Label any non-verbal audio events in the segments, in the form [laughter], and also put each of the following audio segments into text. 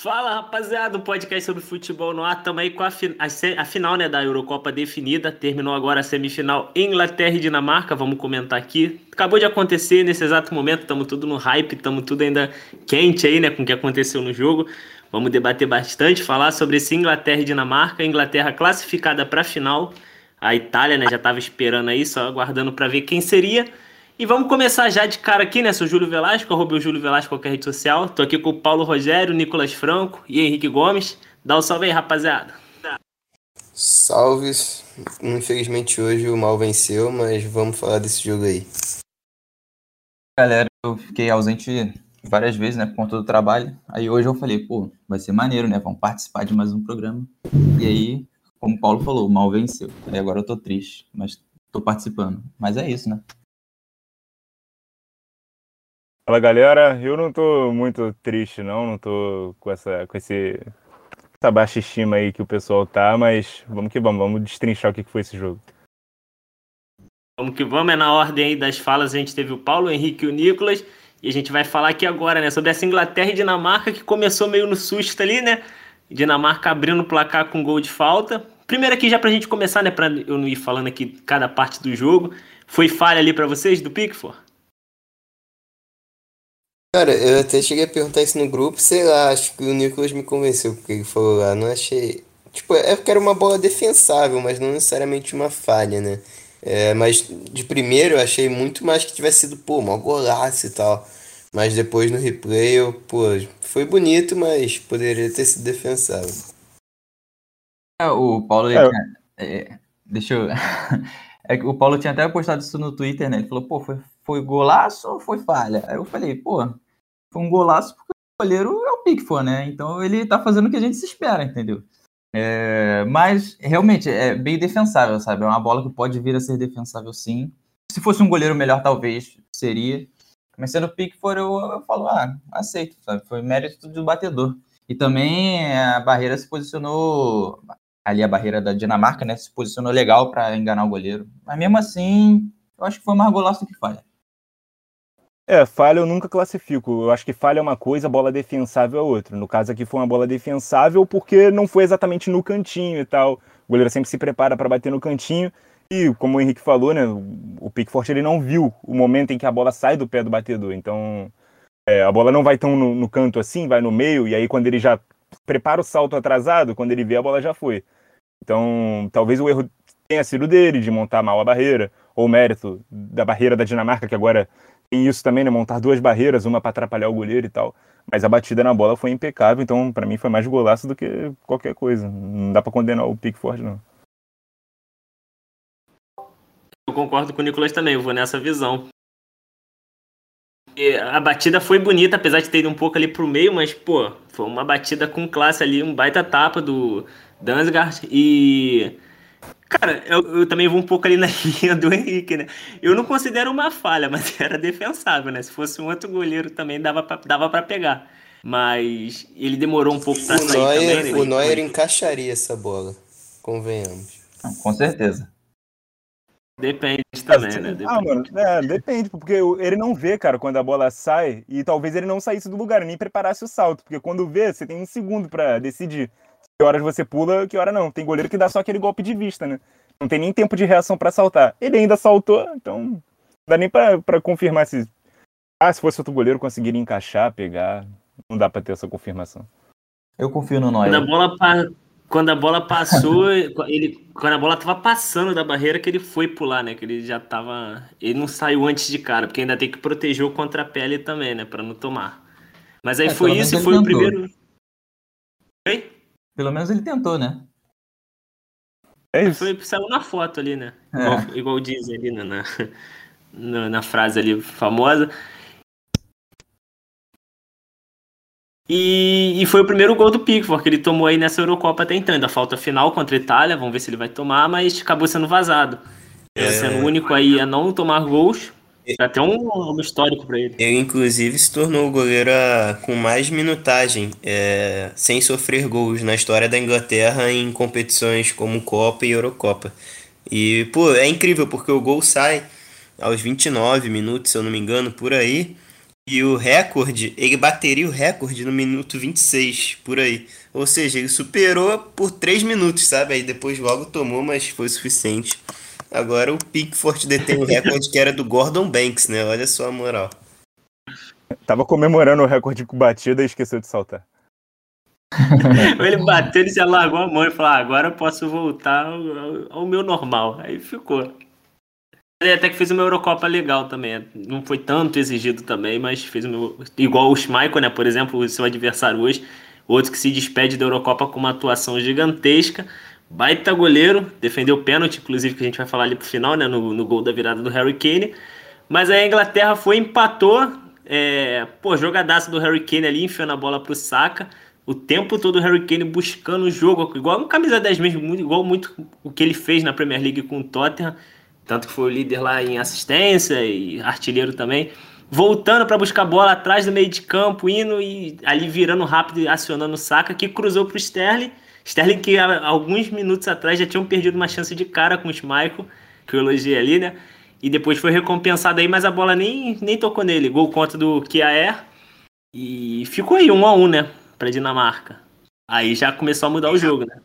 Fala rapaziada, o podcast sobre futebol no ar. Estamos aí com a, a, a, final né, da Eurocopa definida. Terminou agora a semifinal Inglaterra e Dinamarca. Vamos comentar aqui. Acabou de acontecer nesse exato momento. Estamos tudo no hype, estamos tudo ainda quente aí, né? Com o que aconteceu no jogo. Vamos debater bastante, falar sobre esse Inglaterra e Dinamarca. Inglaterra classificada para a final. A Itália né, já estava esperando aí, só aguardando para ver quem seria. E vamos começar já de cara aqui, né? Sou Júlio Velasco, arroba o Júlio Velasco qualquer rede social. Tô aqui com o Paulo Rogério, Nicolas Franco e Henrique Gomes. Dá um salve aí, rapaziada. Salves. Infelizmente hoje o mal venceu, mas vamos falar desse jogo aí. Galera, eu fiquei ausente várias vezes, né, por conta do trabalho. Aí hoje eu falei, pô, vai ser maneiro, né? Vamos participar de mais um programa. E aí, como o Paulo falou, o mal venceu. Aí agora eu tô triste, mas tô participando. Mas é isso, né? Fala galera, eu não tô muito triste não, não tô com essa com esse essa baixa estima aí que o pessoal tá, mas vamos que vamos, vamos destrinchar o que foi esse jogo. Vamos que vamos, é na ordem aí das falas, a gente teve o Paulo, o Henrique e o Nicolas, e a gente vai falar aqui agora, né, sobre essa Inglaterra e Dinamarca que começou meio no susto ali, né? Dinamarca abrindo o placar com gol de falta. Primeiro aqui já pra gente começar, né, pra eu não ir falando aqui cada parte do jogo, foi falha ali para vocês do Pickford? Cara, eu até cheguei a perguntar isso no grupo, sei lá, acho que o Nicolas me convenceu porque ele falou lá, não achei. Tipo, é porque era uma bola defensável, mas não necessariamente uma falha, né? É, mas de primeiro eu achei muito mais que tivesse sido, pô, uma golaço e tal. Mas depois no replay, eu, pô, foi bonito, mas poderia ter sido defensável. É, o Paulo, é. É, deixa eu. [laughs] É que o Paulo tinha até postado isso no Twitter, né? Ele falou, pô, foi foi golaço ou foi falha? Aí eu falei, pô, foi um golaço porque o goleiro é o Pickford, né? Então ele tá fazendo o que a gente se espera, entendeu? É, mas realmente é bem defensável, sabe? É uma bola que pode vir a ser defensável sim. Se fosse um goleiro melhor, talvez seria. Mas sendo Pickford, eu, eu falo, ah, aceito, sabe? Foi mérito do batedor. E também a barreira se posicionou ali a barreira da Dinamarca, né? Se posicionou legal para enganar o goleiro. Mas mesmo assim, eu acho que foi mais golaço que falha. É, falha eu nunca classifico. Eu acho que falha é uma coisa, bola defensável é outra. No caso aqui foi uma bola defensável porque não foi exatamente no cantinho e tal. O goleiro sempre se prepara para bater no cantinho. E, como o Henrique falou, né, o Pickford ele não viu o momento em que a bola sai do pé do batedor. Então, é, a bola não vai tão no, no, canto assim, vai no meio, e aí quando ele já prepara o salto atrasado, quando ele vê, a bola já foi. Então, talvez o erro tenha sido dele, de montar mal a barreira, ou mérito da barreira da Dinamarca, que agora tem isso também, né? Montar duas barreiras, uma para atrapalhar o goleiro e tal. Mas a batida na bola foi impecável, então para mim foi mais golaço do que qualquer coisa. Não dá para condenar o Pickford, não. Eu concordo com o Nicolas também, eu vou nessa visão. E a batida foi bonita, apesar de ter ido um pouco ali pro meio, mas, pô, foi uma batida com classe ali, um baita tapa do Dansgaard e Cara, eu, eu, também vou um pouco ali na [laughs] linha do Henrique, né? Eu não considero uma falha, mas [laughs] era defensável, né? Se fosse um outro goleiro também dava pra, dava pra pegar. Mas ele demorou um pouco pra o sair Neuer, também. Né? O Neuer encaixaria essa bola, convenhamos. Com certeza. Depende também, né? Depende. Ah, mano, é, depende, porque ele não vê, cara, quando a bola sai, e talvez ele não saísse do lugar, nem preparasse o salto, porque quando vê, você tem um segundo para decidir horas você pula, que hora não. Tem goleiro que dá só aquele golpe de vista, né? Não tem nem tempo de reação para saltar. Ele ainda saltou, então não dá nem para confirmar se ah, se fosse outro goleiro conseguiria encaixar, pegar. Não dá para ter essa confirmação. Eu confio no Neuer. Quando a bola, pa... quando a bola passou, [laughs] ele quando a bola tava passando da barreira que ele foi pular, né? Que ele já tava, ele não saiu antes de cara, porque ainda tem que proteger o contra-pele também, né, para não tomar. Mas aí é, foi isso, foi tentou. o primeiro. Oi? Pelo menos ele tentou, né? É isso. Foi, saiu na foto ali, né? É. Igual, igual diz ali na, na, na, frase ali famosa. E, e, foi o primeiro gol do Pickford que ele tomou aí nessa Eurocopa até então. Ainda falta final contra a Itália, vamos ver se ele vai tomar, mas acabou sendo vazado. É... Sendo o único aí a não tomar gols. Até um, um histórico para ele. Ele, inclusive, se tornou o goleiro com mais minutagem, é, sem sofrer gols na história da Inglaterra em competições como Copa e Eurocopa. E, pô, é incrível, porque o gol sai aos 29 minutos, se eu não me engano, por aí. E o recorde, ele bateria o recorde no minuto 26, por aí. Ou seja, ele superou por 3 minutos, sabe? Aí depois logo tomou, mas foi suficiente. Agora o Pickford detém o [laughs] recorde que era do Gordon Banks, né? Olha só a moral. Tava comemorando o recorde com batida e esqueceu de saltar. [laughs] ele bateu, ele já largou a mão e falou: ah, agora eu posso voltar ao, ao, meu normal. Aí ficou. Ele até que fez uma Eurocopa legal também. Não foi tanto exigido também, mas fez o meu. Igual o Schmeichel, né? Por exemplo, o seu adversário hoje. Outro que se despede da Eurocopa com uma atuação gigantesca. Baita goleiro, defendeu o pênalti, inclusive, que a gente vai falar ali pro final, né? No, no gol da virada do Harry Kane. Mas aí a Inglaterra foi, empatou. É, pô, jogadaço do Harry Kane ali, enfiando a bola pro Saka. O tempo todo o Harry Kane buscando o jogo, igual um camisa 10 mesmo, igual muito o que ele fez na Premier League com o Tottenham. Tanto que foi o líder lá em assistência e artilheiro também. Voltando para buscar a bola atrás do meio de campo, indo e ali virando rápido acionando o Saka, que cruzou pro Sterling. Sterling que alguns minutos atrás já tinham perdido uma chance de cara com o Schmeichel, que eu elogiei ali, né? E depois foi recompensado aí, mas a bola nem, nem tocou nele. Gol contra do Kiaer. E ficou aí, um a um, né? Pra Dinamarca. Aí já começou a mudar o jogo, né?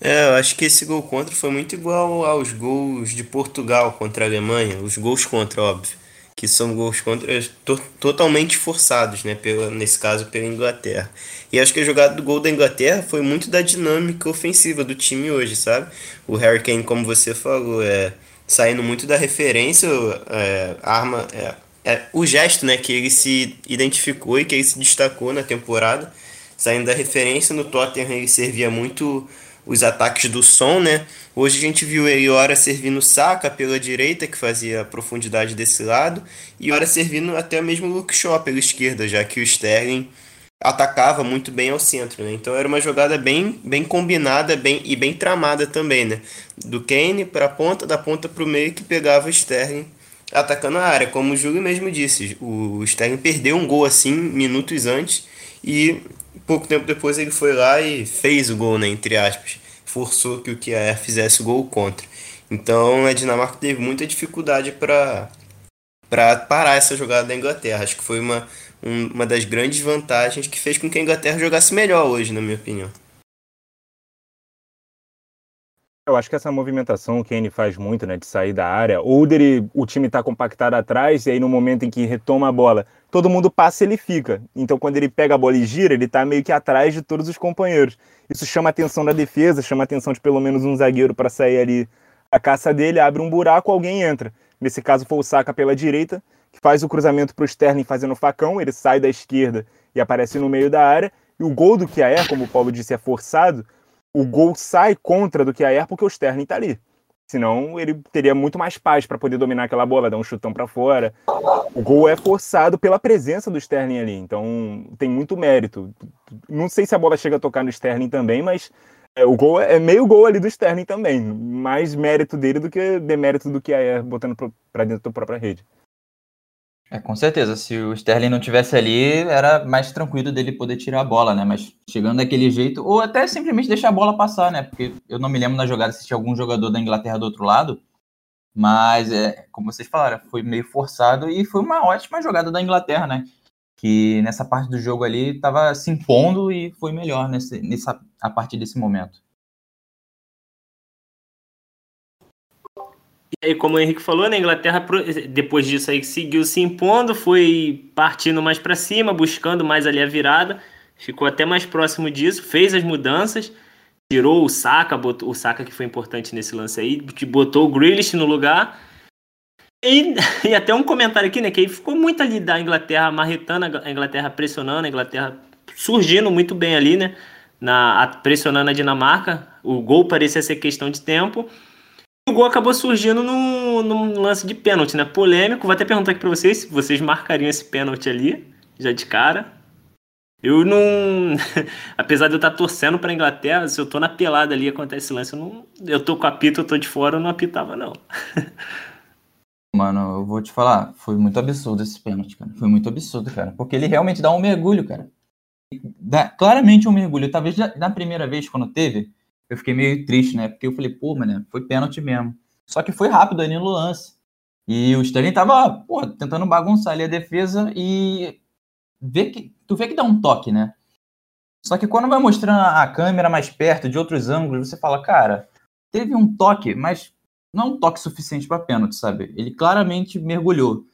É, eu acho que esse gol contra foi muito igual aos gols de Portugal contra a Alemanha, os gols contra, óbvio, que são gols contra to totalmente forçados, né, pela, nesse caso pela Inglaterra. E acho que a jogada do gol da Inglaterra foi muito da dinâmica ofensiva do time hoje, sabe? O Harry Kane, como você falou, é saindo muito da referência, é, arma, é, é, o gesto, né, que ele se identificou e que ele se destacou na temporada, saindo da referência no Tottenham ele servia muito os ataques do som, né? Hoje a gente viu ele hora servindo Saka pela direita, que fazia a profundidade desse lado, e hora servindo até mesmo Luke Shaw pela esquerda, já que o Sterling atacava muito bem ao centro, né? Então era uma jogada bem, bem combinada bem, e bem tramada também, né? Do Kane para a ponta, da ponta para o meio que pegava o Sterling atacando a área. Como o Júlio mesmo disse, o Sterling perdeu um gol assim minutos antes e pouco tempo depois ele foi lá e fez o gol, né, entre aspas. Forçou que o Kier fizesse o gol contra. Então a Dinamarca teve muita dificuldade para para parar essa jogada da Inglaterra. Acho que foi uma, um, uma das grandes vantagens que fez com que a Inglaterra jogasse melhor hoje, na minha opinião. Eu acho que essa movimentação o Kane faz muito, né, de sair da área, ou dele, o time tá compactado atrás, e aí no momento em que retoma a bola, todo mundo passa ele fica. Então quando ele pega a bola e gira, ele tá meio que atrás de todos os companheiros. Isso chama a atenção da defesa, chama a atenção de pelo menos um zagueiro para sair ali a caça dele, abre um buraco, alguém entra. Nesse caso foi o Saka pela direita, que faz o cruzamento para o Sterling fazendo facão, ele sai da esquerda e aparece no meio da área, e o gol do Kjaer, como o Paulo disse, é forçado, o gol sai contra do que a Er porque o Sterling está ali. Senão ele teria muito mais paz para poder dominar aquela bola, dar um chutão para fora. O gol é forçado pela presença do Sterling ali, então tem muito mérito. Não sei se a bola chega a tocar no Sterling também, mas é, o gol é, é meio gol ali do Sterling também. Mais mérito dele do que demérito do que a Er botando para dentro da própria rede. É, com certeza. Se o Sterling não tivesse ali, era mais tranquilo dele poder tirar a bola, né? Mas chegando daquele jeito, ou até simplesmente deixar a bola passar, né? Porque eu não me lembro na jogada se tinha algum jogador da Inglaterra do outro lado. Mas, é, como vocês falaram, foi meio forçado e foi uma ótima jogada da Inglaterra, né? Que nessa parte do jogo ali estava se impondo e foi melhor nesse, nessa, a partir desse momento. E como o Henrique falou, né, a Inglaterra, depois disso aí, seguiu se impondo, foi partindo mais para cima, buscando mais ali a virada, ficou até mais próximo disso, fez as mudanças, tirou o Saka, botou, o Saka que foi importante nesse lance aí, botou o Grealish no lugar. E, [laughs] e até um comentário aqui, né, que ficou muito ali da Inglaterra marretando, a Inglaterra pressionando, a Inglaterra surgindo muito bem ali, né, na, pressionando a Dinamarca. O gol parecia ser questão de tempo. O gol acabou surgindo num, num lance de pênalti, né? Polêmico. Vou até perguntar aqui pra vocês se vocês marcariam esse pênalti ali, já de cara. Eu não. [laughs] Apesar de eu estar torcendo pra Inglaterra, se eu tô na pelada ali acontece esse lance, eu, não... eu tô com apito, eu tô de fora, eu não apitava, não. [laughs] Mano, eu vou te falar, foi muito absurdo esse pênalti, cara. Foi muito absurdo, cara. Porque ele realmente dá um mergulho, cara. Dá claramente um mergulho. Talvez na primeira vez, quando teve, eu fiquei meio triste, né? Porque eu falei, pô, mano, foi pênalti mesmo. Só que foi rápido ali no lance. E o Sterling tava, porra, tentando bagunçar ali a defesa e vê que, tu vê que dá um toque, né? Só que quando vai mostrando a câmera mais perto, de outros ângulos, você fala, cara, teve um toque, mas não é um toque suficiente para pênalti, sabe? Ele claramente mergulhou.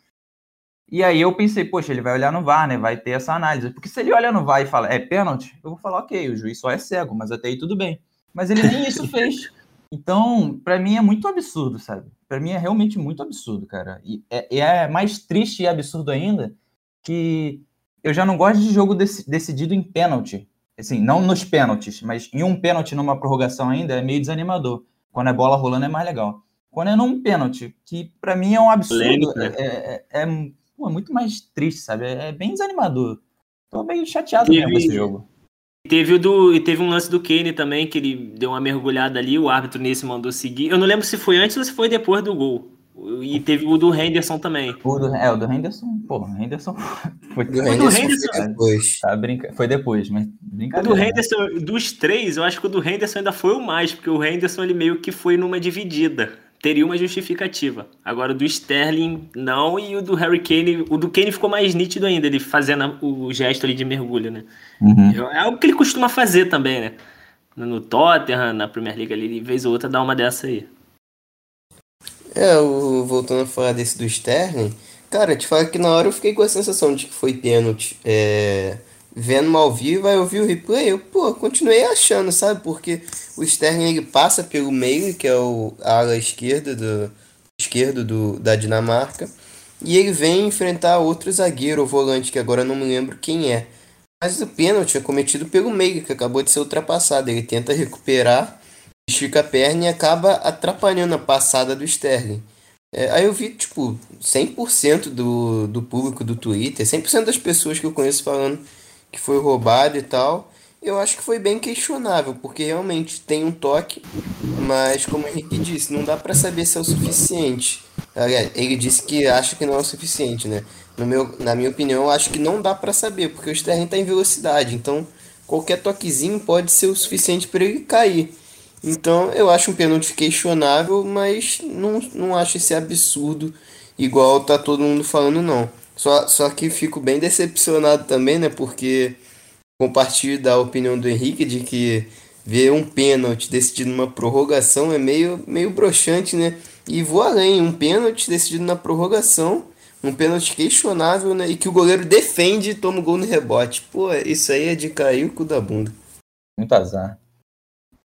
E aí eu pensei, poxa, ele vai olhar no VAR, né? Vai ter essa análise. Porque se ele olha no VAR e fala, é pênalti, eu vou falar, ok, o juiz só é cego, mas até aí tudo bem. Mas ele nem isso fez. Então, para mim é muito absurdo, sabe? Para mim é realmente muito absurdo, cara. E é, é, mais triste e absurdo ainda que eu já não gosto de jogo dec decidido em pênalti. Assim, não nos pênaltis, mas em um pênalti numa prorrogação ainda é meio desanimador. Quando é bola rolando é mais legal. Quando é num pênalti, que para mim é um absurdo, né? é, é, é, pô, é, muito mais triste, sabe? É, é, bem desanimador. Tô meio chateado mesmo com esse jogo. Teve, o do, e teve um lance do Kane também, que ele deu uma mergulhada ali, o árbitro nesse mandou seguir. Eu não lembro se foi antes ou se foi depois do gol. E teve o do Henderson também. O do, é, o do Henderson, pô, o Henderson [laughs] foi, do Henderson, do Henderson foi depois. Tá, brinca, foi depois, mas brincadeira. O do Henderson, dos três, eu acho que o do Henderson ainda foi o mais, porque o Henderson ele meio que foi numa dividida. Teria uma justificativa. Agora o do Sterling, não, e o do Harry Kane, o do Kane ficou mais nítido ainda, ele fazendo o gesto ali de mergulho, né? Uhum. É algo que ele costuma fazer também, né? No Tottenham, na Premier League ali, de vez ou outra dá uma dessa aí. É, o, voltando a falar desse do Sterling, cara, te falo que na hora eu fiquei com a sensação de que foi pênalti. É, vendo ao vivo, aí eu vi o replay, eu, pô, continuei achando, sabe? Porque o Sterling ele passa pelo meio, que é o, ala esquerda do, esquerdo do, da Dinamarca, e ele vem enfrentar outro zagueiro, o volante, que agora não me lembro quem é. Mas o pênalti é cometido pelo meio, que acabou de ser ultrapassado. Ele tenta recuperar estica a perna e acaba atrapalhando a passada do Sterling. É, aí eu vi, tipo, 100% do, do público do Twitter, 100% das pessoas que eu conheço falando que foi roubado e tal. Eu acho que foi bem questionável, porque realmente tem um toque, mas como o Henrique disse, não dá para saber se é o suficiente. Ele disse que acha que não é o suficiente, né? No meu, na minha opinião, acho que não dá para saber, porque o Sterling está em velocidade, então qualquer toquezinho pode ser o suficiente para ele cair. Então eu acho um pênalti questionável, mas não, não acho esse absurdo igual tá todo mundo falando não. Só, só que fico bem decepcionado também, né? Porque compartilho da opinião do Henrique de que ver um pênalti decidido numa prorrogação é meio, meio broxante, né? E vou além, um pênalti decidido na prorrogação, um pênalti questionável, né? E que o goleiro defende e toma o gol no rebote. Pô, isso aí é de cair o cu da bunda. Muito azar.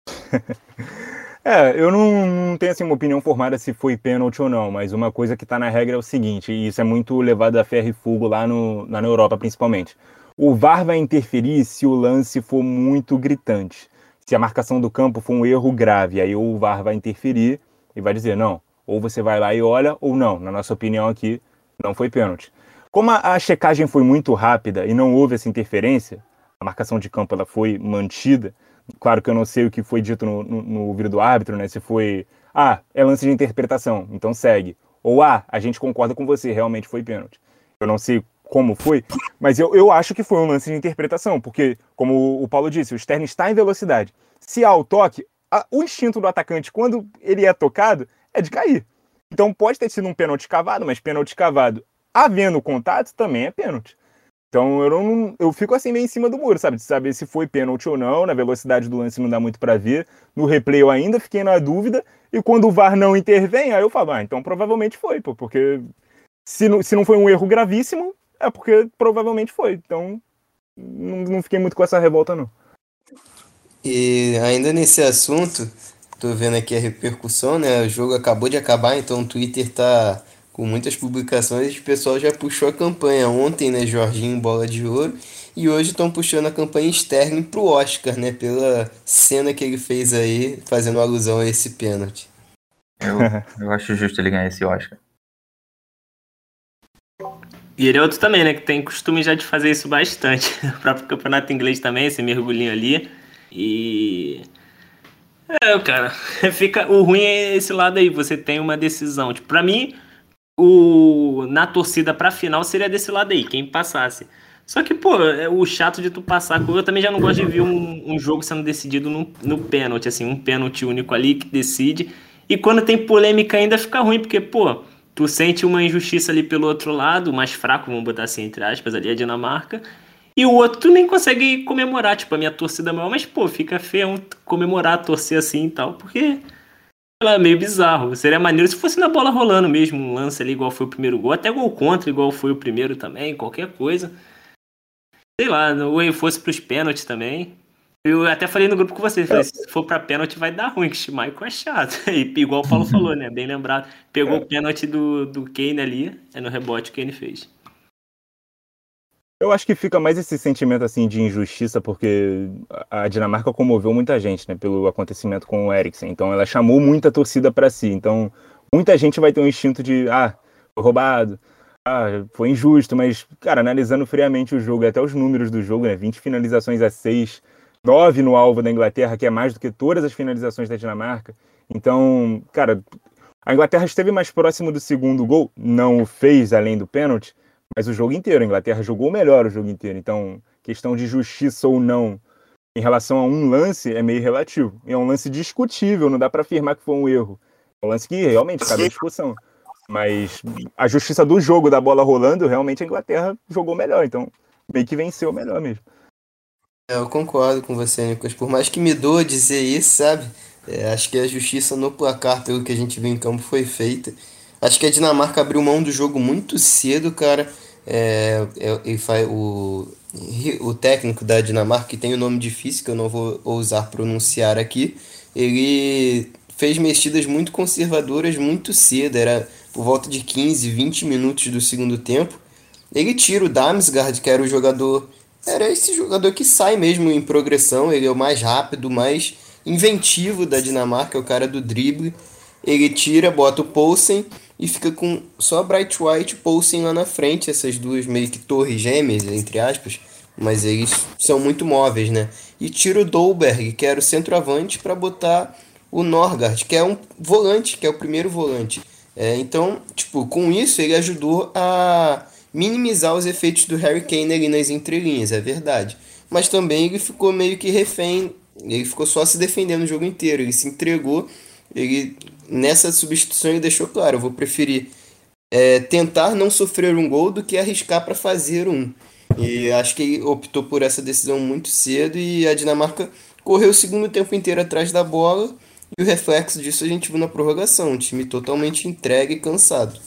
[laughs] É, eu não, não, tenho assim, uma opinião formada se foi pênalti ou não, mas uma coisa que está na regra é o seguinte, e isso é muito levado a ferro e fogo lá, no, lá na Europa principalmente. O VAR vai interferir se o lance for muito gritante. Se a marcação do campo for um erro grave, aí o VAR vai interferir e vai dizer, não, ou você vai lá e olha, ou não. Na nossa opinião aqui, não foi pênalti. Como a, a checagem foi muito rápida e não houve essa interferência, a marcação de campo ela foi mantida, Claro que eu não sei o que foi dito no, no, no ouvido do árbitro, né? Se foi, ah, é lance de interpretação, então segue. Ou, ah, a gente concorda com você, realmente foi pênalti. Eu não sei como foi, mas eu, eu acho que foi um lance de interpretação, porque, como o Paulo disse, o Stern está em velocidade. Se há o toque, a, o instinto do atacante, quando ele é tocado, é de cair. Então pode ter sido um pênalti cavado, mas pênalti cavado havendo contato também é pênalti. Então eu não eu fico assim meio em cima do muro, sabe? De saber se foi pênalti ou não. Na velocidade do lance não dá muito para ver. No replay eu ainda fiquei na dúvida. E quando o VAR não intervém, aí eu falo, ah, então provavelmente foi, pô, porque se não, se não foi um erro gravíssimo, é porque provavelmente foi. Então não, não fiquei muito com essa revolta, não. E ainda nesse assunto, tô vendo aqui a repercussão, né? O jogo acabou de acabar, então o Twitter tá com muitas publicações, o pessoal já puxou a campanha ontem, né, Jorginho Bola de Ouro, e hoje estão puxando a campanha Sterling pro Oscar, né, pela cena que ele fez aí, fazendo alusão a esse pênalti. Eu, [laughs] eu acho justo ele ganhar esse Oscar. E ele é outro também, né, que tem costume já de fazer isso bastante. [laughs] O próprio campeonato inglês também, esse mergulhinho ali. E é, cara, [laughs] fica o ruim é esse lado aí, você tem uma decisão. Tipo, para mim, o, na torcida pra final seria desse lado aí, quem passasse. Só que, pô, é o chato de tu passar. Eu também já não gosto de ver um, um jogo sendo decidido no, no pênalti, assim, um pênalti único ali que decide. E quando tem polêmica ainda fica ruim, porque, pô, tu sente uma injustiça ali pelo outro lado, mais fraco, vamos botar assim, entre aspas, ali a Dinamarca. E o outro tu nem consegue comemorar, tipo, a minha torcida maior, mas, pô, fica feio comemorar, torcer assim e tal, porque é meio bizarro. Seria maneiro se fosse na bola rolando mesmo, um lance ali igual foi o primeiro gol, até gol contra, igual foi o primeiro também, qualquer coisa. Sei lá, ou fosse pros pênaltis também. Eu até falei no grupo com vocês, falei, se for pra pênalti vai dar ruim, que o Schmeichel é chato. [laughs] E, igual o Paulo falou, né? Bem lembrado. Pegou é. o pênalti do, do Kane ali, é no rebote que ele fez. Eu acho que fica mais esse sentimento assim de injustiça, porque a Dinamarca comoveu muita gente, né, pelo acontecimento com o Eriksen. Então ela chamou muita torcida para si. Então muita gente vai ter um instinto de, ah, foi roubado, ah, foi injusto, mas, cara, analisando friamente o jogo, até os números do jogo, né, 20 finalizações a 6, 9 no alvo da Inglaterra, que é mais do que todas as finalizações da Dinamarca. Então, cara, a Inglaterra esteve mais próximo do segundo gol, não o fez além do pênalti, mas o jogo inteiro. A Inglaterra jogou melhor o jogo inteiro. Então, questão de justiça ou não em relação a um lance é meio relativo. É um lance discutível, não dá para afirmar que foi um erro. É um lance que realmente cabe discussão. Mas a justiça do jogo, da bola rolando, realmente a Inglaterra jogou melhor. Então, meio que venceu melhor mesmo. É, eu concordo com você, Nicolas. Por mais que me doa dizer isso, sabe? É, acho que a justiça no placar, pelo que a gente viu em campo, foi feita. Acho que a Dinamarca abriu mão do jogo muito cedo, cara. É, é, faz, o, o técnico da Dinamarca, que tem um nome difícil que eu não vou ousar pronunciar aqui, ele fez mexidas muito conservadoras muito cedo, era por volta de 15, 20 minutos do segundo tempo. Ele tira o Damsgaard, que era o jogador era esse jogador que sai mesmo em progressão, ele é o mais rápido, mais inventivo da Dinamarca, é o cara do drible. Ele tira, bota o Poulsen e fica com só Bright White e lá na frente, essas duas meio que torres gêmeas, entre aspas, mas eles são muito móveis, né? E tira o Dolberg, que era o centroavante, para botar o Norgard, que é um volante, que é o primeiro volante. É, então, tipo, com isso ele ajudou a minimizar os efeitos do Harry Kane ali nas entrelinhas, é verdade. Mas também ele ficou meio que refém, ele ficou só se defendendo o jogo inteiro, ele se entregou, ele nessa substituição ele deixou claro, eu vou preferir é, tentar não sofrer um gol do que arriscar para fazer um. E acho que ele optou por essa decisão muito cedo e a Dinamarca correu o segundo tempo inteiro atrás da bola e o reflexo disso a gente viu na prorrogação, um time totalmente entregue e cansado.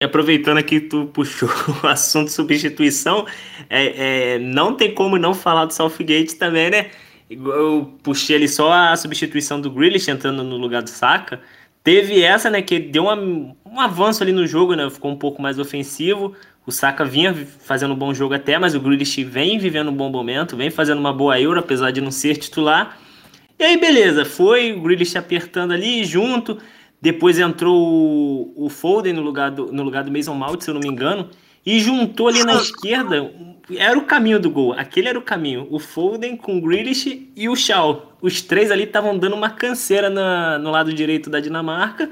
E aproveitando aqui tu puxou [laughs] o assunto substituição, é, é, não tem como não falar do Southgate também, né? Eu puxei ali só a substituição do Grealish entrando no lugar do Saka. Teve essa, né, que deu uma, um avanço ali no jogo, né? Ficou um pouco mais ofensivo. O Saka vinha fazendo um bom jogo até, mas o Grealish vem vivendo um bom momento, vem fazendo uma boa Euro, apesar de não ser titular. E aí, beleza, foi o Grealish apertando ali junto. Depois entrou o, o Foden no lugar, do, no lugar do Mason Mount, se eu não me engano. E juntou ali na esquerda. Era o caminho do gol. Aquele era o caminho. O Foden com o Grealish e o Shaw. Os três ali estavam dando uma canseira na, no lado direito da Dinamarca.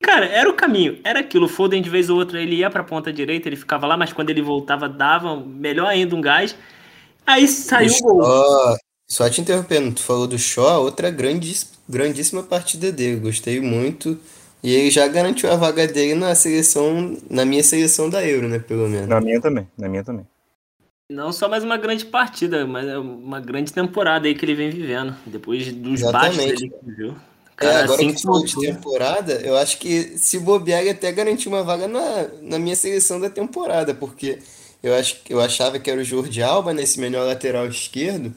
Cara, era o caminho. Era aquilo. O Foden de vez ou outra ele ia pra ponta direita, ele ficava lá, mas quando ele voltava, dava melhor ainda um gás. Aí saiu o gol. Só te interrompendo, tu falou do Shaw, outra grande, grandíssima partida dele, gostei muito. E ele já garantiu a vaga dele na seleção, na minha seleção da Euro, né, pelo menos. Na minha também, na minha também. Não só mais uma grande partida, mas é uma grande temporada aí que ele vem vivendo, depois dos baixos dele que viu. é, agora assim que de temporada, eu acho que se bobear ele até garantiu uma vaga na, na minha seleção da temporada, porque eu, acho, eu achava que era o Jordi Alba nesse melhor lateral esquerdo,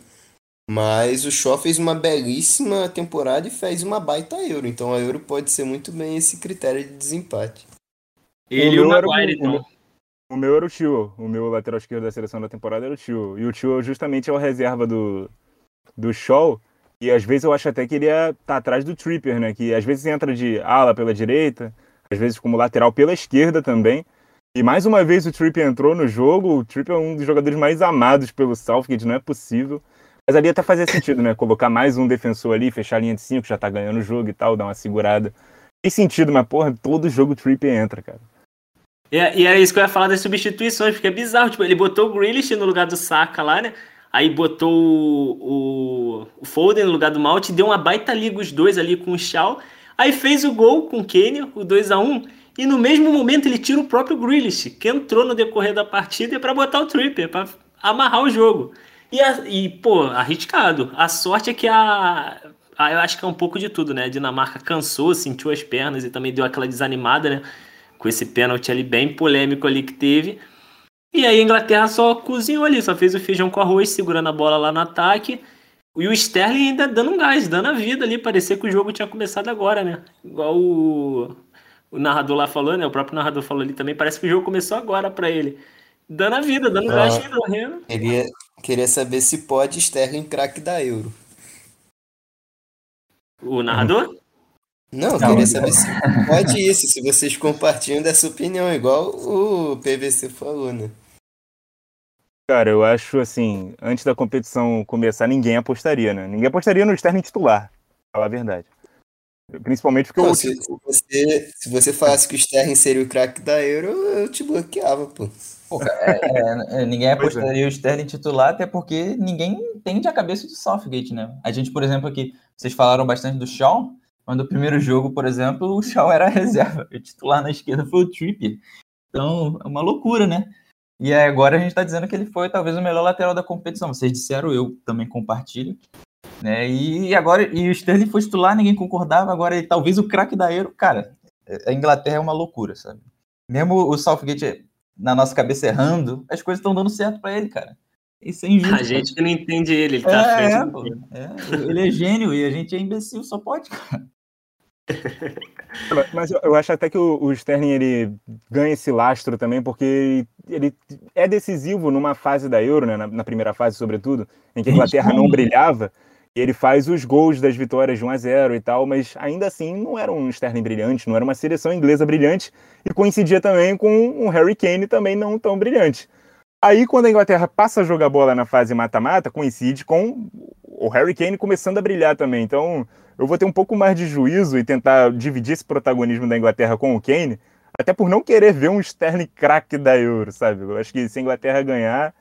mas o Shaw fez uma belíssima temporada e fez uma baita Euro. Então a Euro pode ser muito bem esse critério de desempate. Ele o, o Maguire, então. O meu era o Tio. O meu lateral esquerdo da seleção da temporada era o Tio. E o Tio justamente é o reserva do, do Shaw. E às vezes eu acho até que ele ia estar tá atrás do Tripper, né? Que às vezes entra de ala pela direita, às vezes como lateral pela esquerda também. E mais uma vez o Tripper entrou no jogo. O Tripper é um dos jogadores mais amados pelo Southgate, não é possível. Mas ali até fazia sentido, né? Colocar mais um defensor ali, fechar a linha de 5, já tá ganhando o jogo e tal, dar uma segurada. Tem sentido, mas porra, todo jogo o Trippier entra, cara. E, e era isso que eu ia falar das substituições, porque é bizarro. Tipo, ele botou o Grealish no lugar do Saka lá, né? Aí botou o, o, o Foden no lugar do Malt, deu uma baita liga os dois ali com o Shaw. Aí fez o gol com o Kane, o 2 a 1 e no mesmo momento ele tira o próprio Grealish, que entrou no decorrer da partida para botar o Tripper, para amarrar o jogo. E, a, e, pô, arriscado. A sorte é que a, a, Eu acho que é um pouco de tudo, né? A Dinamarca cansou, sentiu as pernas e também deu aquela desanimada, né? Com esse pênalti ali bem polêmico ali que teve. E aí a Inglaterra só cozinhou ali, só fez o feijão com arroz, segurando a bola lá no ataque. E o Sterling ainda dando um gás, dando a vida ali. Parecia que o jogo tinha começado agora, né? Igual o, o narrador lá falou, né? O próprio narrador falou ali também. Parece que o jogo começou agora para ele. Dando a vida, dando ah, gás, correndo. Queria, queria saber se pode Sterling craque da Euro. O narrador? Não, Não queria saber se pode isso, se vocês compartilham dessa opinião, igual o PVC falou, né? Cara, eu acho assim, antes da competição começar, ninguém apostaria, né? Ninguém apostaria no Sterling titular, pra falar a verdade. Principalmente porque Não, o. Se, se, você, se você falasse que o Sterling seria o craque da Euro, eu te bloqueava, pô. Pô é, é, é ninguém é. apostaria é. o Sterling titular, até porque ninguém entende a cabeça de Southgate, né? A gente, por exemplo, aqui, vocês falaram bastante do Shaw, mas no primeiro jogo, por exemplo, o Shaw era a [laughs] reserva. O titular na esquerda foi o Trippier. Então, é uma loucura, né? E agora a gente está dizendo que ele foi talvez o melhor lateral da competição. Vocês disseram, eu também compartilho. Né? E agora e o Sterling foi titular, ninguém concordava. Agora ele, talvez o craque da Euro. Cara, a Inglaterra é uma loucura, sabe? Mesmo o Southgate na nossa cabeça errando, as coisas estão dando certo para ele, cara. Isso é injusto. A gente que não entende ele, ele tá é, é, é, ele é gênio e a gente é imbecil, só pode, cara. Mas eu acho até que o, Sterling ele ganha esse lastro também, porque ele é decisivo numa fase da Euro, né, na, na primeira fase, sobretudo, em que a Inglaterra não brilhava, e ele faz os gols das vitórias de 1 a 0 e tal, mas ainda assim não era um Sterling brilhante, não era uma seleção inglesa brilhante, e coincidia também com um Harry Kane também não tão brilhante. Aí, quando a Inglaterra passa a jogar bola na fase mata-mata, coincide com o Harry Kane começando a brilhar também. Então, eu vou ter um pouco mais de juízo e tentar dividir esse protagonismo da Inglaterra com o Kane, até por não querer ver um Sterling craque da Euro, sabe? Eu acho que se a Inglaterra ganhar,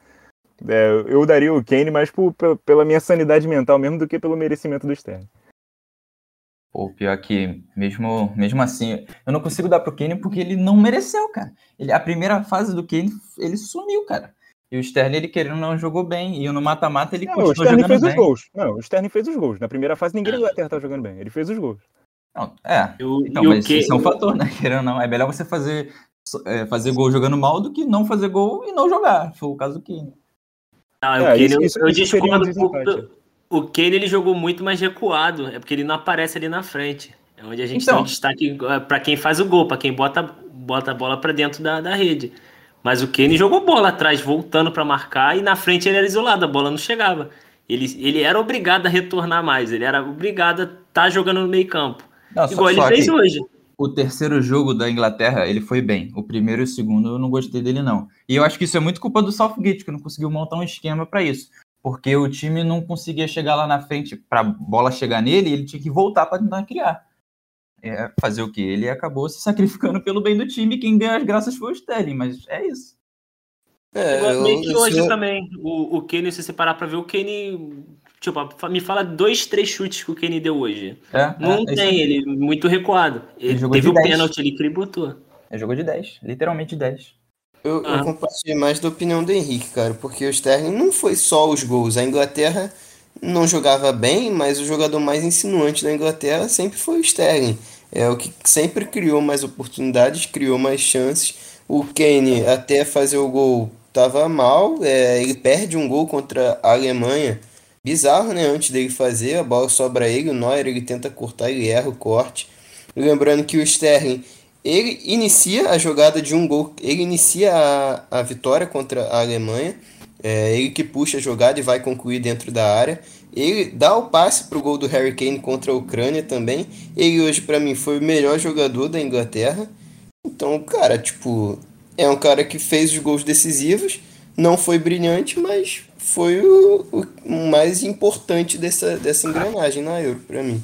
é, eu daria o Kane mais por, pela minha sanidade mental mesmo do que pelo merecimento do Sterling. Pô, pior que, mesmo, mesmo assim, eu não consigo dar pro Kane porque ele não mereceu, cara. Ele, a primeira fase do Kane, ele sumiu, cara. E o Sterling, ele querendo não jogou bem. E no mata-mata ele não, continuou jogando bem. O Sterling fez os gols. Não, o Sterling fez os gols. Na primeira fase ninguém da Inglaterra tá jogando bem. Ele fez os gols. Não, é. Eu, então, mas que... isso é um fator, né? [laughs] Querendo ou não. É melhor você fazer, é, fazer gol jogando mal do que não fazer gol e não jogar. Foi o caso do Kane. Não, é, Kane, isso, eu, eu discordo um o Kane ele jogou muito mais recuado. É porque ele não aparece ali na frente. É onde a gente então, tem um destaque é, para quem faz o gol, para quem bota, bota a bola para dentro da, da rede. Mas o Kane jogou bola atrás, voltando para marcar, e na frente ele era isolado, a bola não chegava. Ele, ele era obrigado a retornar mais, ele era obrigado a estar tá jogando no meio campo. Não, igual ele fez hoje. O terceiro jogo da Inglaterra, ele foi bem. O primeiro e o segundo eu não gostei dele, não. E eu acho que isso é muito culpa do Southgate, que não conseguiu montar um esquema para isso. Porque o time não conseguia chegar lá na frente para a bola chegar nele e ele tinha que voltar para tentar criar é, fazer o quê? Ele acabou se sacrificando pelo bem do time. Quem ganhou as graças foi o Sterling, mas é isso. É, eu, meio que hoje também, o, o Kenny, se você parar pra ver, o Kenny. Tipo, me fala dois, três chutes que o Kenny deu hoje. É, não é, tem, ele muito recuado. Ele, ele teve o pênalti ali que ele botou. Ele jogou de 10, literalmente 10. Eu, ah. eu compartilho mais da opinião do Henrique, cara, porque o Sterling não foi só os gols. A Inglaterra não jogava bem, mas o jogador mais insinuante da Inglaterra sempre foi o Sterling. É o que sempre criou mais oportunidades, criou mais chances. O Kane até fazer o gol estava mal, é, ele perde um gol contra a Alemanha. Bizarro, né? Antes dele fazer, a bola sobra ele, o Neuer ele tenta cortar, ele erra o corte. Lembrando que o Sterling ele inicia a jogada de um gol, ele inicia a, a vitória contra a Alemanha. É ele que puxa a jogada e vai concluir dentro da área. Ele dá o passe para o gol do Harry Kane contra a Ucrânia também. Ele hoje, para mim, foi o melhor jogador da Inglaterra. Então, cara, tipo, é um cara que fez os gols decisivos. Não foi brilhante, mas foi o, o mais importante dessa, dessa engrenagem na Euro, para mim.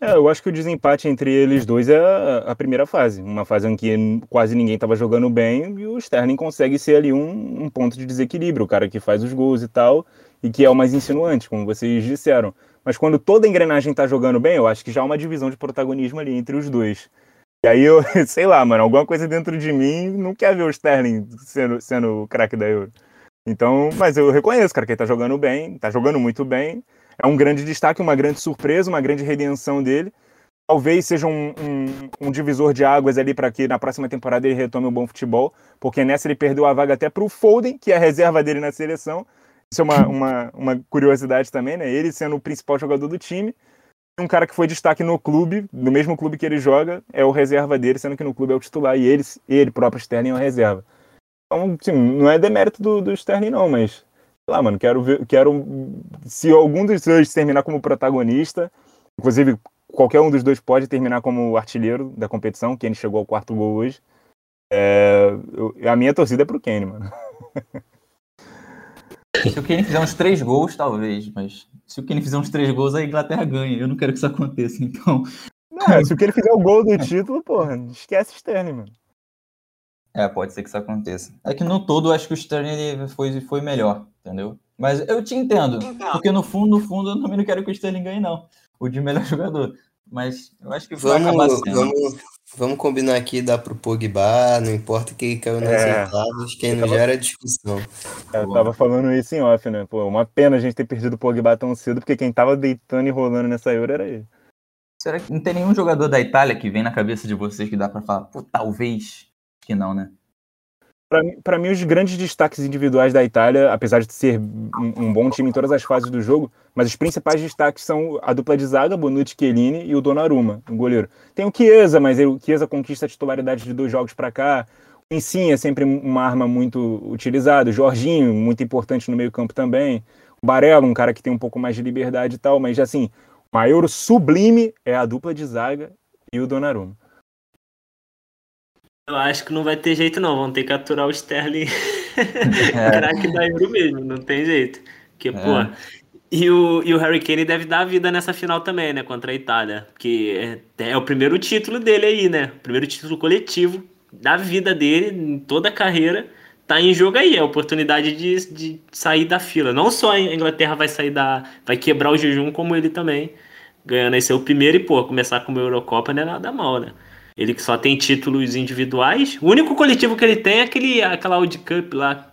É, eu acho que o desempate entre eles dois é a primeira fase. Uma fase em que quase ninguém estava jogando bem e o Sterling consegue ser ali um, um, ponto de desequilíbrio, o cara que faz os gols e tal, e que é o mais insinuante, como vocês disseram. Mas quando toda a engrenagem está jogando bem, eu acho que já há uma divisão de protagonismo ali entre os dois. E aí eu, [laughs] sei lá, mano, alguma coisa dentro de mim não quer ver o Sterling sendo, sendo o craque da Euro. Então, mas eu reconheço, cara, que ele tá jogando bem, tá jogando muito bem é um grande destaque, uma grande surpresa, uma grande redenção dele. Talvez seja um, um, um divisor de águas ali para que na próxima temporada ele retome um bom futebol, porque nessa ele perdeu a vaga até para o Foden, que é a reserva dele na seleção. Isso é uma, [laughs] uma, uma curiosidade também, né? Ele sendo o principal jogador do time. Um cara que foi destaque no clube, no mesmo clube que ele joga, é o reserva dele, sendo que no clube é o titular e ele, ele próprio Sterling é o reserva. Então, assim, não é demérito do, do Sterling, não, mas lá, mano, quero ver, quero se algum dos dois terminar como protagonista, inclusive qualquer um dos dois pode terminar como artilheiro da competição, Kane chegou ao quarto gol hoje. É, eu, a minha torcida é pro Kane, mano. [laughs] Se o Kane fizer uns três gols, talvez, mas se o Kane fizer uns três gols, a Inglaterra ganha. Eu não quero que isso aconteça, então. Não, se o Kane fizer o gol do título, porra, esquece Sterling, mano. É, pode ser que isso aconteça. É que no todo, acho que o Sterling foi, foi melhor entendeu? Mas eu te entendo, porque no fundo, no fundo, eu também não quero que o Sterling ganhe, não. O de melhor [laughs] jogador. Mas eu acho que vai vamos, acabar sendo. Vamos, vamos combinar aqui, dar pro Pogba, não importa quem caiu nas é. oitavas, quem não gera discussão. Eu tava falando isso em off, né? Pô, uma pena a gente ter perdido o Pogba tão cedo, porque quem tava deitando e rolando nessa Euro era ele. Será que não tem nenhum jogador da Itália que vem na cabeça de vocês que dá para falar, pô, talvez que não, né? Para mim, os grandes destaques individuais da Itália, apesar de ser um, um, bom time em todas as fases do jogo, mas os principais destaques são a dupla de zaga, Bonucci, Chiellini e o Donnarumma, o goleiro. Tem o Chiesa, mas o Chiesa conquista a titularidade de dois jogos para cá. O Insigne é sempre uma arma muito utilizada. O Jorginho, muito importante no meio campo também. O Barella, um cara que tem um pouco mais de liberdade e tal, mas assim, o maior sublime é a dupla de zaga e o Donnarumma. Eu acho que não vai ter jeito, não. Vão ter que aturar o Sterling [laughs] é. [laughs] craque da Euro mesmo, não tem jeito. Porque, é. pô. E o, e o Harry Kane deve dar a vida nessa final também, né? Contra a Itália. Porque é, é o primeiro título dele aí, né? O primeiro título coletivo da vida dele, em toda a carreira. Tá em jogo aí, é a oportunidade de, de sair da fila. Não só a Inglaterra vai sair da. vai quebrar o jejum, como ele também. Ganhando esse ser o primeiro e, pô, começar com a Eurocopa não é nada mal, né? Ele que só tem títulos individuais. O único coletivo que ele tem é aquele, aquela Audi Cup lá.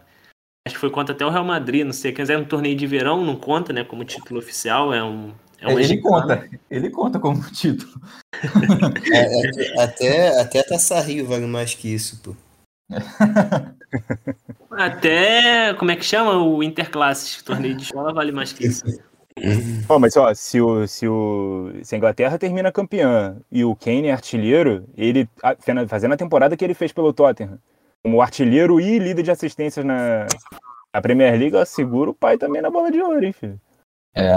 Acho que foi contra até o Real Madrid, não sei. Quer dizer, é um torneio de verão, não conta, né? Como título oficial, é um. É um ele conta, ele conta como [laughs] título. É, é, até, até a Taça Rio vale mais que isso, pô. Até, como é que chama? O Interclasses, torneio de escola vale mais que isso. Oh, mas ó, se, o, se, o, se a Inglaterra termina campeã e o Kane é artilheiro, ele fazendo a temporada que ele fez pelo Tottenham, como artilheiro e líder de assistências na, na Premier League, segura o pai também na bola de ouro, hein, filho? É.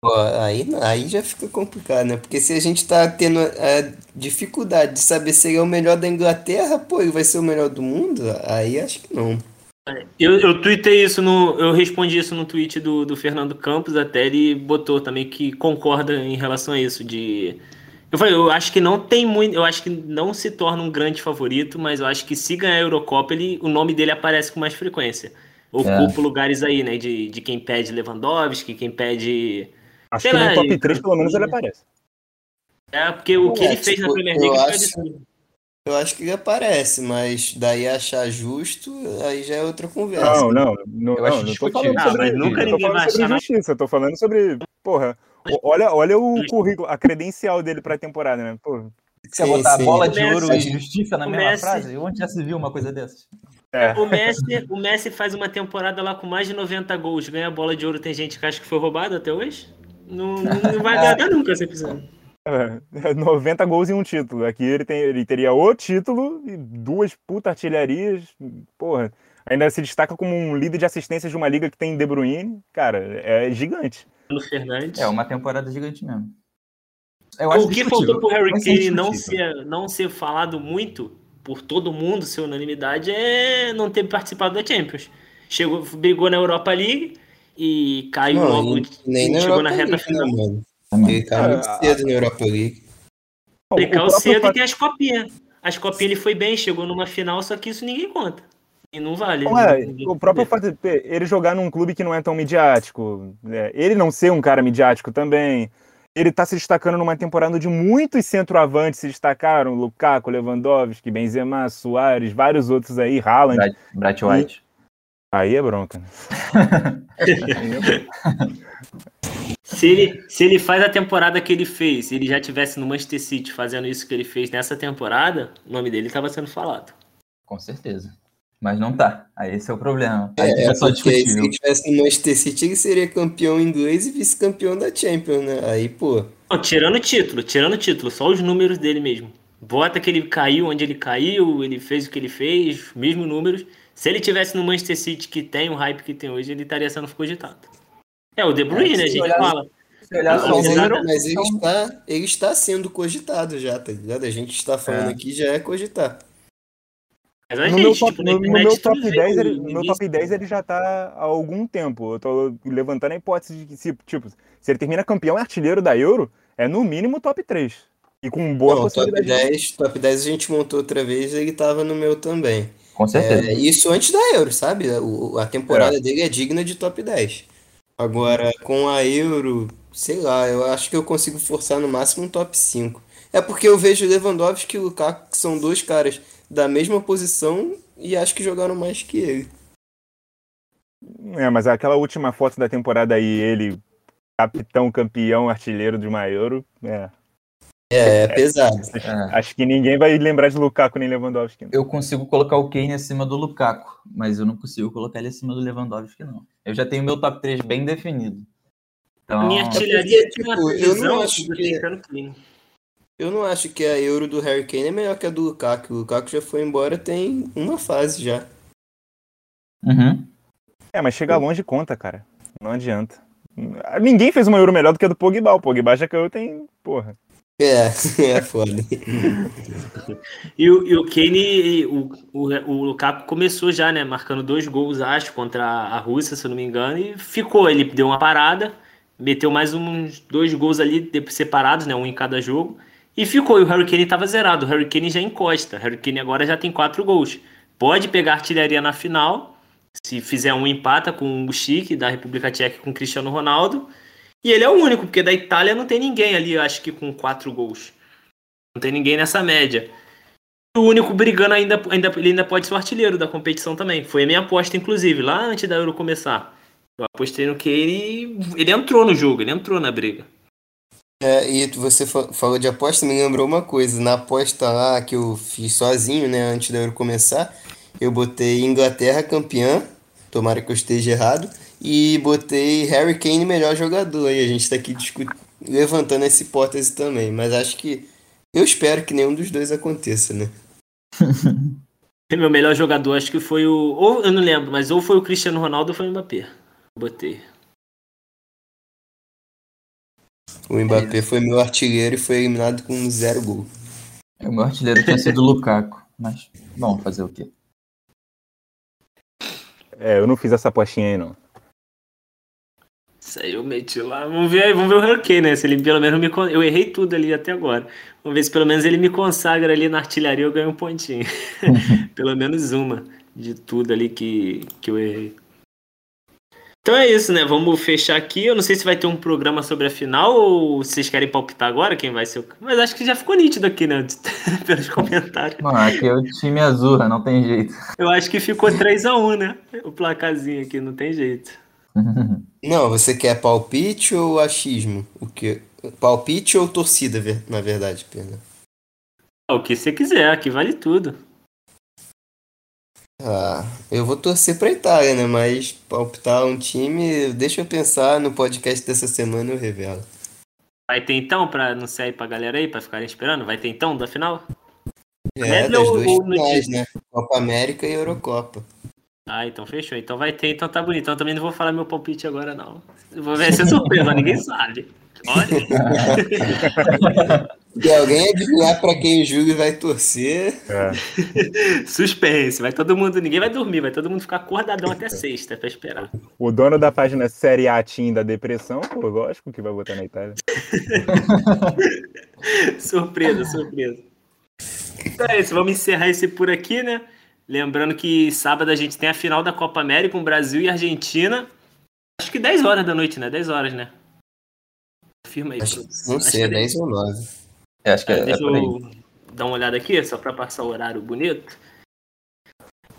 Pô, aí, aí já fica complicado, né? Porque se a gente tá tendo a dificuldade de saber se ele é o melhor da Inglaterra, pô, ele vai ser o melhor do mundo? Aí acho que não. Eu, eu tuitei isso no. Eu respondi isso no tweet do, do Fernando Campos, até ele botou também que concorda em relação a isso. De. Eu falei, eu acho que não tem muito. Eu acho que não se torna um grande favorito, mas eu acho que se ganhar a Eurocopa, ele, o nome dele aparece com mais frequência. Ocupa é. lugares aí, né? De, de quem pede Lewandowski, quem pede. Acho que lá, no top 3, pelo menos, ele aparece. É, porque o que é, ele fez tipo, na Premier League acho... Eu acho que ele aparece, mas daí achar justo, aí já é outra conversa. Não, não, não, eu não, não tô falando sobre, ah, nunca ninguém vai achar justiça, eu tô falando sobre, porra, olha, olha o currículo, a credencial dele pra temporada, né? Porra. Você quer botar sim. bola de ouro e justiça na mesma Messi... frase? Onde já se viu uma coisa dessas? É. O, Messi, o Messi faz uma temporada lá com mais de 90 gols, ganha bola de ouro, tem gente que acha que foi roubado até hoje? Não, não vai ganhar nunca se fizer. É, [laughs] 90 gols em um título. Aqui ele, tem, ele teria o título e duas puta artilharias. Porra, ainda se destaca como um líder de assistências de uma liga que tem De Bruyne. Cara, é gigante. No Fernandes. É uma temporada gigante mesmo. o que faltou pro Harry Kane não ser, não ser falado muito por todo mundo, ser unanimidade, é não ter participado da Champions. Chegou, brigou na Europa League e caiu não, logo. Nem na chegou Europa na reta League, né, final. Mano. Ele caiu muito Ah, cedo na Europa League. o- Ele o caiu próprio cedo e tem as copinhas. As copinhas ele foi bem, chegou numa final, só que isso ninguém conta. E não vale. Não é, Ninguém- o próprio fato de ele jogar num clube que não é tão midiático, é, ele não ser um cara midiático também, ele tá se destacando numa temporada onde muitos centroavantes se destacaram, Lukaku, Lewandowski, Benzema, Soares, vários outros aí, Haaland. Bright, Bright White. Aí é bronca. né? [laughs] Aí é bronca. Se ele, se ele faz a temporada que ele fez, ele já tivesse no Manchester City fazendo isso que ele fez nessa temporada, o nome dele estava sendo falado. Com certeza. Mas não tá. Aí esse é o problema. Aí É, fica só porque se discutível. ele tivesse no Manchester City, ele seria campeão inglês e vice-campeão da Champions, né? Aí, pô. Não, tirando o título, tirando o título, só os números dele mesmo. Bota que ele caiu onde ele caiu, ele fez o que ele fez, mesmos números. Se ele tivesse no Manchester City, que tem o hype que tem hoje, ele estaria sendo cogitado. É, o De Bruyne, É, né? A gente olhar- fala. Se olhar só o Mas, ele, número, mas ele então- está, ele está sendo cogitado já, tá ligado? A gente está falando É. aqui já é cogitar. Mas No gente, meu top, tipo, na no, no internet meu top vê 10, o- ele, no meu top 10 ele já tá há algum tempo. Eu tô levantando a hipótese de que, se, tipo, se ele termina campeão e artilheiro da Euro, é no mínimo top 3. E com boa Não, top possibilidade. 10, top 10 a gente montou outra vez, ele tava no meu também. Com certeza. É, isso antes da Euro, sabe? O, a temporada dele é digna de top 10. Agora, com a Euro, sei lá, eu acho que eu consigo forçar no máximo um top 5. É porque eu vejo Lewandowski e Lukaku, que são dois caras da mesma posição e acho que jogaram mais que ele. É, mas aquela última foto da temporada aí, ele, capitão, campeão, artilheiro de uma Euro, é. É, é pesado. É. Acho que ninguém vai lembrar de Lukaku nem Lewandowski. Eu consigo colocar o Kane acima do Lukaku, mas eu não consigo colocar ele acima do Lewandowski, não. Eu já tenho meu top 3 bem definido. Então, Minha É artilharia uma tipo, eu não acho que-. Eu não acho que a Euro do Harry Kane é melhor que a do Lukaku. O Lukaku já foi embora tem uma fase já. Uhum. É, mas chegar longe conta, cara. Não adianta. Ninguém fez uma Euro melhor do que a do Pogba. O Pogba já caiu, tem. Porra. É, [laughs] é foda. E o, e o Kane, o, o, o Lukaku começou já, né? Marcando dois gols, acho, contra a Rússia, se eu não me engano, e ficou. Ele deu uma parada, meteu mais uns dois gols ali separados, né? Um em cada jogo. E ficou. E o Harry Kane estava zerado. O Harry Kane já encosta. O Harry Kane agora já tem quatro gols. Pode pegar artilharia na final. Se fizer um empata com o Chique da República Tcheca com o Cristiano Ronaldo. E ele é o único, porque da Itália não tem ninguém ali, acho que com quatro gols. Não tem ninguém nessa média. O único brigando ainda, ainda, ele ainda pode ser o artilheiro da competição também. Foi a minha aposta, inclusive, lá antes da Euro começar. Eu apostei no que ele. Ele entrou no jogo, ele entrou na briga. É, e você fa- falou de aposta, me lembrou uma coisa. Na aposta lá que eu fiz sozinho, né, antes da Euro começar, eu botei Inglaterra campeã, tomara que eu esteja errado, e botei Harry Kane melhor jogador. E a gente tá aqui levantando essa hipótese também, mas acho que eu espero que nenhum dos dois aconteça, né? [laughs] Meu melhor jogador, acho que foi o. Ou eu não lembro, mas ou foi o Cristiano Ronaldo ou foi o Mbappé. Botei. O Mbappé foi meu artilheiro e foi eliminado com zero gol. o meu artilheiro tinha sido o Lukaku, mas bom, fazer o quê? É, eu não fiz essa apostinha aí, não. Aí eu meti lá. Vamos ver aí, vamos ver o Harry Kane, né? Se ele pelo menos me. Eu errei tudo ali até agora. Vamos ver se pelo menos ele me consagra ali na artilharia eu ganho um pontinho. [laughs] pelo menos uma de tudo ali que, que eu errei. Então é isso, né? Vamos fechar aqui. Eu não sei se vai ter um programa sobre a final ou vocês querem palpitar agora quem vai ser o. Mas acho que já ficou nítido aqui, né? [laughs] Pelos comentários. Mano, aqui é o time azul, não tem jeito. Eu acho que ficou 3x1, né? O placazinho aqui, não tem jeito. [laughs] Não, você quer palpite ou achismo? O que? Palpite ou torcida, na verdade, perdão. Ah, O que você quiser, aqui vale tudo. Ah, eu vou torcer pra Itália, né? Mas palpitar um time, deixa eu pensar no podcast dessa semana eu revelo. Vai ter então, pra não sei pra galera aí, pra ficarem esperando? Vai ter então da final? É, das duas finais, né? Copa América e Eurocopa. Ah, então fechou. Então vai ter, então tá bonito. Então também não vou falar meu palpite agora, não. Vou ver se é surpresa, ninguém sabe. Olha. [laughs] Se alguém adivinhar para quem o Júlio vai torcer. É. [laughs] Suspense, vai todo mundo, ninguém vai dormir, vai todo mundo ficar acordadão até sexta para esperar. O dono da página Série A Team da Depressão, pô, lógico que vai votar na Itália. [laughs] surpresa, surpresa. Então é isso, vamos encerrar esse por aqui, né? Lembrando que sábado a gente tem a final da Copa América com Brasil e Argentina. Acho que 10 horas da noite, né? 10 horas, né? Confirma aí. Acho, não sei, é 10 ou 9. É, acho que é, é Deixa eu dar uma olhada aqui, só para passar o horário bonito.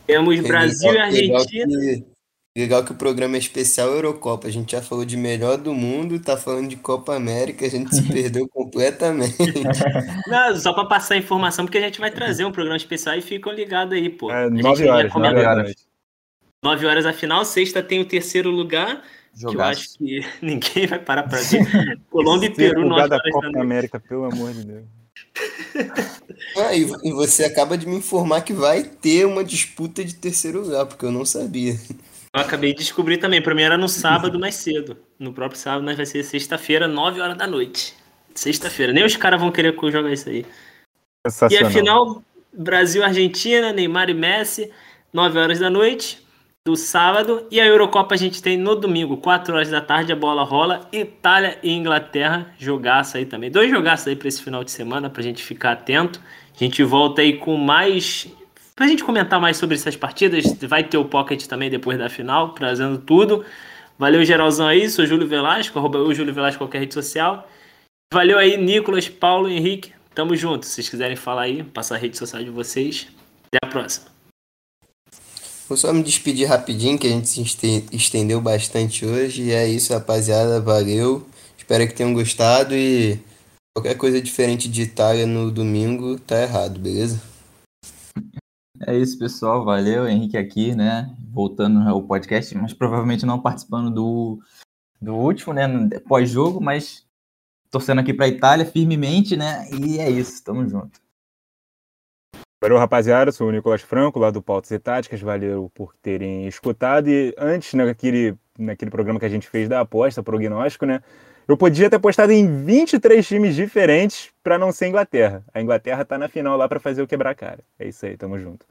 Temos Brasil e Argentina. Legal que o programa é especial Eurocopa. A gente já falou de melhor do mundo, tá falando de Copa América, a gente se [laughs] perdeu completamente. [laughs] Não, só para passar a informação, porque a gente vai trazer um programa especial e ficam ligados aí, pô. É, 9 horas, 9 horas. 9 horas a final, sexta tem o terceiro lugar. Que eu acho que [laughs] ninguém vai parar para ver. Colômbia e Peru, 9 horas da Copa da América, pelo amor de Deus. Ah, e, e você acaba de me informar que vai ter uma disputa de terceiro lugar, porque eu não sabia. Eu acabei de descobrir também. Pra mim era no sábado mais cedo. No próprio sábado, mas vai ser sexta-feira, 9 horas da noite. Sexta-feira. Nem os caras vão querer jogar isso aí. E a final, Brasil-Argentina, Neymar e Messi, 9 horas da noite do sábado. E a Eurocopa a gente tem no domingo, 4 horas da tarde, a bola rola. Itália e Inglaterra, jogaço aí também. Dois jogaços aí para esse final de semana, pra gente ficar atento. A gente volta aí com mais Pra gente comentar mais sobre essas partidas, vai ter o Pocket também depois da final, trazendo tudo. Valeu, geralzão aí, sou Júlio Velasco, arroba eu, Júlio Velasco, qualquer rede social. Valeu aí, Nicolas, Paulo, Henrique, tamo junto. Se vocês quiserem falar aí, passar a rede social de vocês. Até a próxima. Vou só me despedir rapidinho, que a gente se estendeu bastante hoje. E é isso, rapaziada. Valeu. Espero que tenham gostado e qualquer coisa diferente de Itália no domingo tá errado, beleza? É isso, pessoal. Valeu, Henrique aqui, né? Voltando ao podcast, mas provavelmente não participando do, do último, né? Pós-jogo, mas torcendo aqui para Itália firmemente, né? E é isso, tamo junto. Valeu, rapaziada. Sou o Nicolas Franco, lá do Pautas e Táticas. Valeu por terem escutado. E antes, naquele, naquele programa que a gente fez da aposta, prognóstico, né? Eu podia ter postado em 23 times diferentes para não ser Inglaterra. A Inglaterra tá na final lá para fazer o quebrar cara. É isso aí, tamo junto.